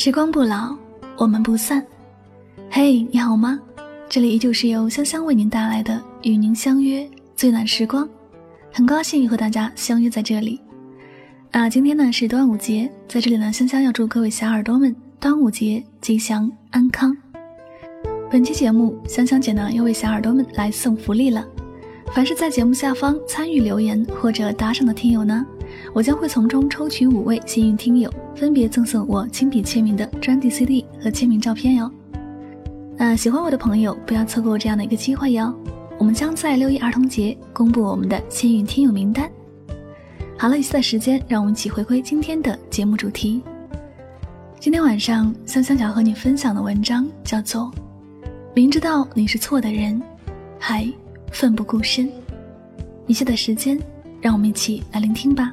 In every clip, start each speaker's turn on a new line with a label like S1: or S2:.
S1: 时光不老，我们不散。嘿，你好吗？这里依旧是由香香为您带来的《与您相约最暖时光》，很高兴和大家相约在这里。啊，今天呢是端午节，在这里呢，香香要祝各位小耳朵们端午节吉祥安康。本期节目，香香姐呢又为小耳朵们来送福利了。凡是在节目下方参与留言或者打赏的听友呢。我将会从中抽取五位幸运听友，分别赠送我亲笔签名的专辑 CD 和签名照片哟。那喜欢我的朋友不要错过这样的一个机会哟。我们将在六一儿童节公布我们的幸运听友名单。好了，一下的时间，让我们一起回归今天的节目主题。今天晚上，香香想和你分享的文章叫做《明知道你是错的人，还奋不顾身》。一切的时间，让我们一起来聆听吧。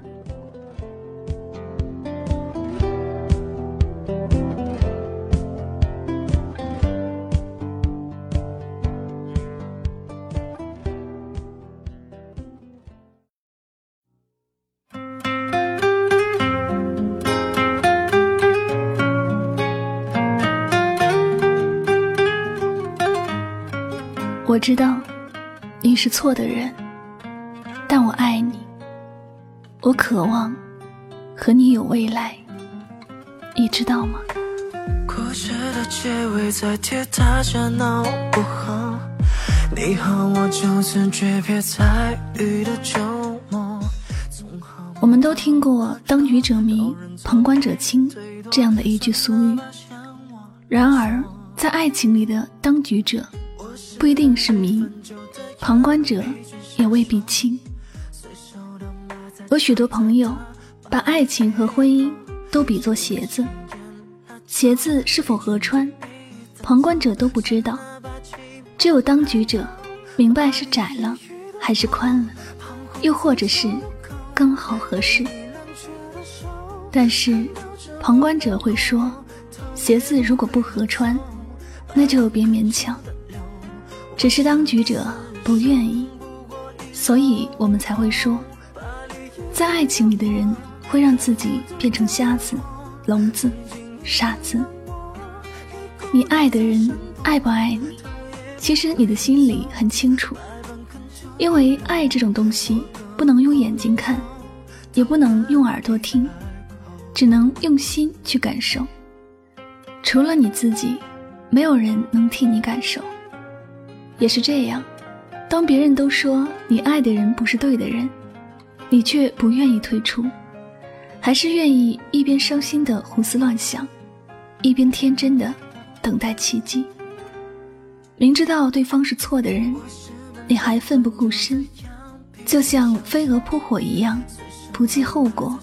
S1: 我知道你是错的人，但我爱你。我渴望和你有未来，你知道吗？我们都听过“当局者迷，旁观者清”这样的一句俗语。然而，在爱情里的当局者。不一定是迷，旁观者也未必清。有许多朋友把爱情和婚姻都比作鞋子，鞋子是否合穿，旁观者都不知道，只有当局者明白是窄了还是宽了，又或者是刚好合适。但是旁观者会说，鞋子如果不合穿，那就别勉强。只是当局者不愿意，所以我们才会说，在爱情里的人会让自己变成瞎子、聋子、傻子。你爱的人爱不爱你，其实你的心里很清楚，因为爱这种东西不能用眼睛看，也不能用耳朵听，只能用心去感受。除了你自己，没有人能替你感受。也是这样，当别人都说你爱的人不是对的人，你却不愿意退出，还是愿意一边伤心的胡思乱想，一边天真的等待奇迹。明知道对方是错的人，你还奋不顾身，就像飞蛾扑火一样，不计后果，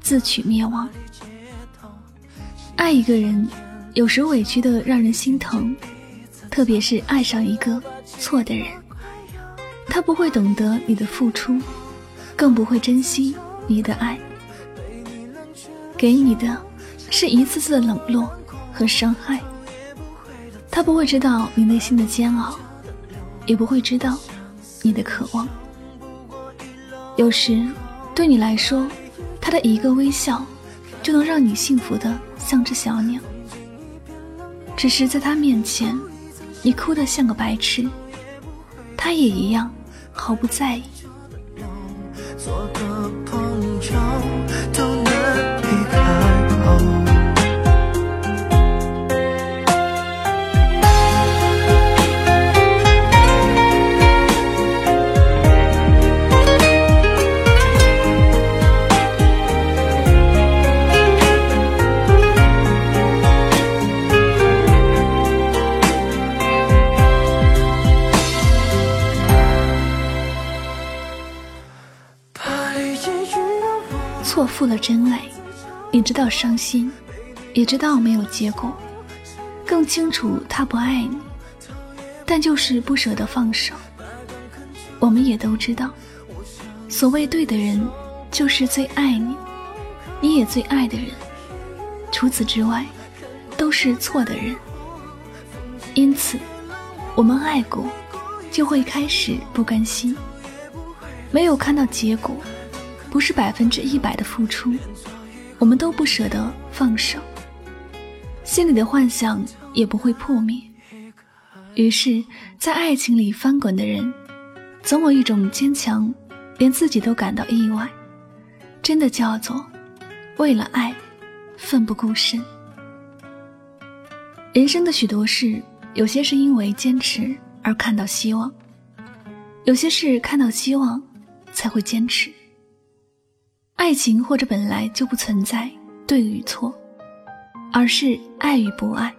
S1: 自取灭亡。爱一个人，有时委屈的让人心疼。特别是爱上一个错的人，他不会懂得你的付出，更不会珍惜你的爱，给你的是一次次的冷落和伤害。他不会知道你内心的煎熬，也不会知道你的渴望。有时，对你来说，他的一个微笑，就能让你幸福的像只小鸟。只是在他面前。你哭得像个白痴，他也一样，毫不在意。付了真爱，你知道伤心，也知道没有结果，更清楚他不爱你，但就是不舍得放手。我们也都知道，所谓对的人，就是最爱你，你也最爱的人。除此之外，都是错的人。因此，我们爱过，就会开始不甘心，没有看到结果。不是百分之一百的付出，我们都不舍得放手。心里的幻想也不会破灭。于是，在爱情里翻滚的人，总有一种坚强，连自己都感到意外。真的叫做为了爱，奋不顾身。人生的许多事，有些是因为坚持而看到希望，有些是看到希望才会坚持。爱情或者本来就不存在对与错，而是爱与不爱。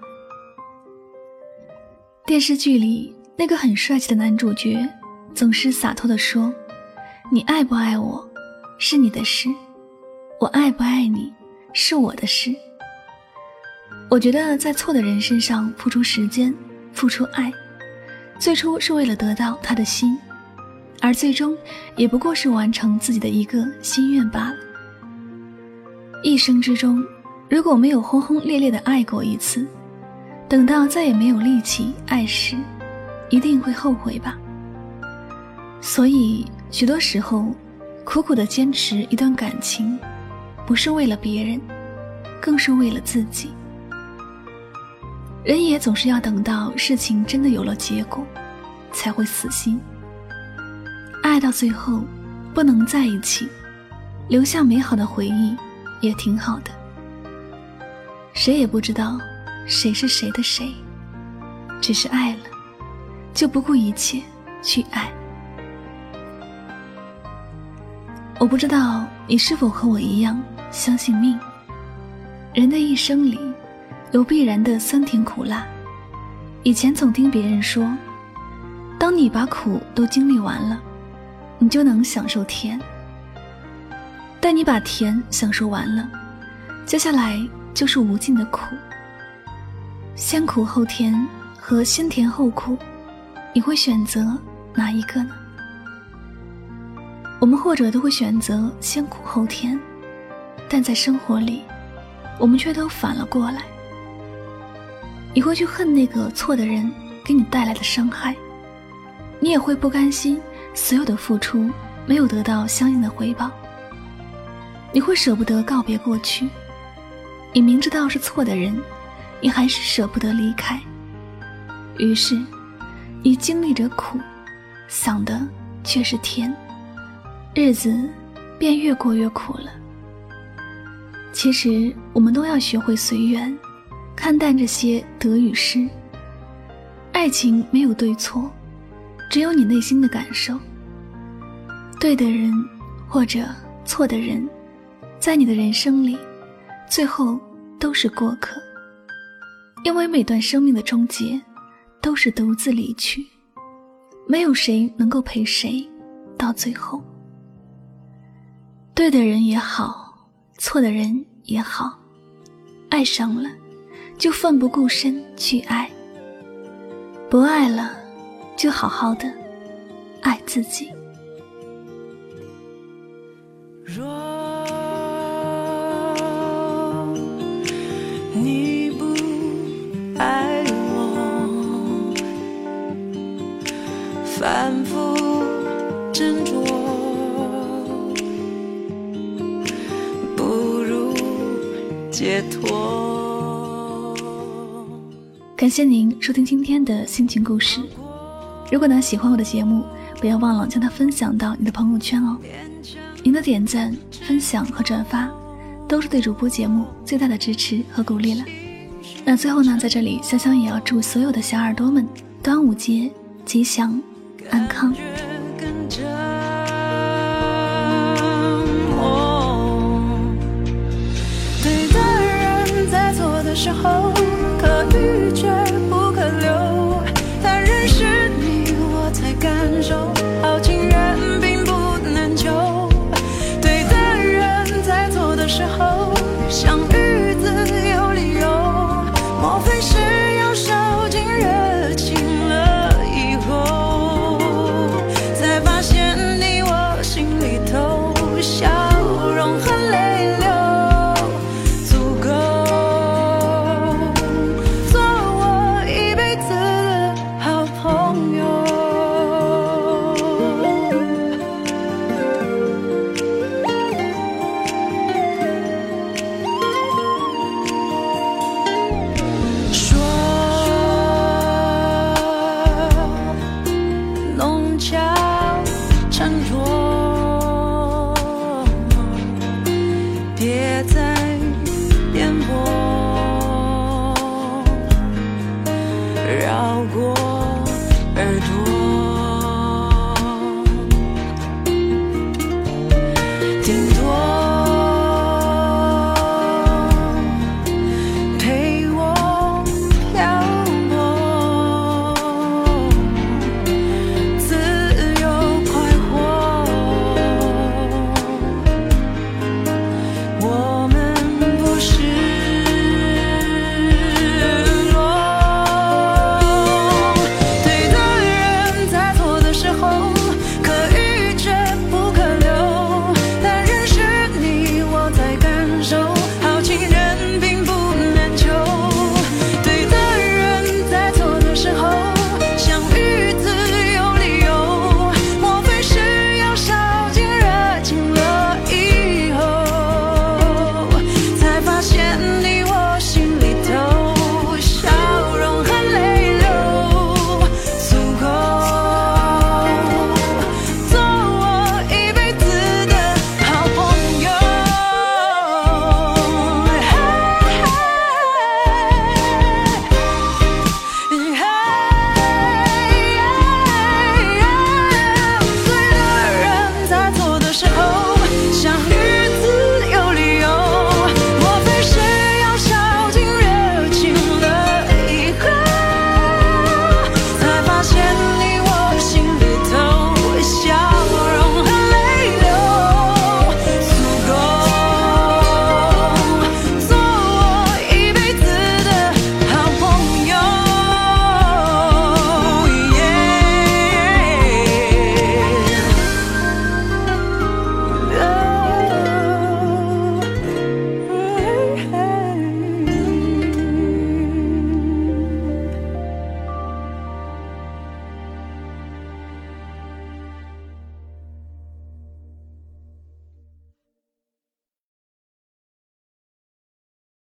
S1: 电视剧里那个很帅气的男主角，总是洒脱地说：“你爱不爱我，是你的事；我爱不爱你，是我的事。”我觉得在错的人身上付出时间、付出爱，最初是为了得到他的心，而最终也不过是完成自己的一个心愿罢了。一生之中，如果没有轰轰烈烈的爱过一次，等到再也没有力气爱时，一定会后悔吧。所以，许多时候，苦苦的坚持一段感情，不是为了别人，更是为了自己。人也总是要等到事情真的有了结果，才会死心。爱到最后，不能在一起，留下美好的回忆，也挺好的。谁也不知道。谁是谁的谁？只是爱了，就不顾一切去爱。我不知道你是否和我一样相信命。人的一生里，有必然的酸甜苦辣。以前总听别人说，当你把苦都经历完了，你就能享受甜。但你把甜享受完了，接下来就是无尽的苦。先苦后甜和先甜后苦，你会选择哪一个呢？我们或者都会选择先苦后甜，但在生活里，我们却都反了过来。你会去恨那个错的人给你带来的伤害，你也会不甘心所有的付出没有得到相应的回报。你会舍不得告别过去，你明知道是错的人。你还是舍不得离开，于是，你经历着苦，想的却是甜，日子便越过越苦了。其实，我们都要学会随缘，看淡这些得与失。爱情没有对错，只有你内心的感受。对的人或者错的人，在你的人生里，最后都是过客。因为每段生命的终结，都是独自离去，没有谁能够陪谁到最后。对的人也好，错的人也好，爱上了，就奋不顾身去爱；不爱了，就好好的爱自己。若。反复斟酌，不如解脱。感谢您收听今天的心情故事。如果呢喜欢我的节目，不要忘了将它分享到你的朋友圈哦。您的点赞、分享和转发，都是对主播节目最大的支持和鼓励了。那最后呢，在这里，香香也要祝所有的小耳朵们端午节吉祥、安康。时候。手。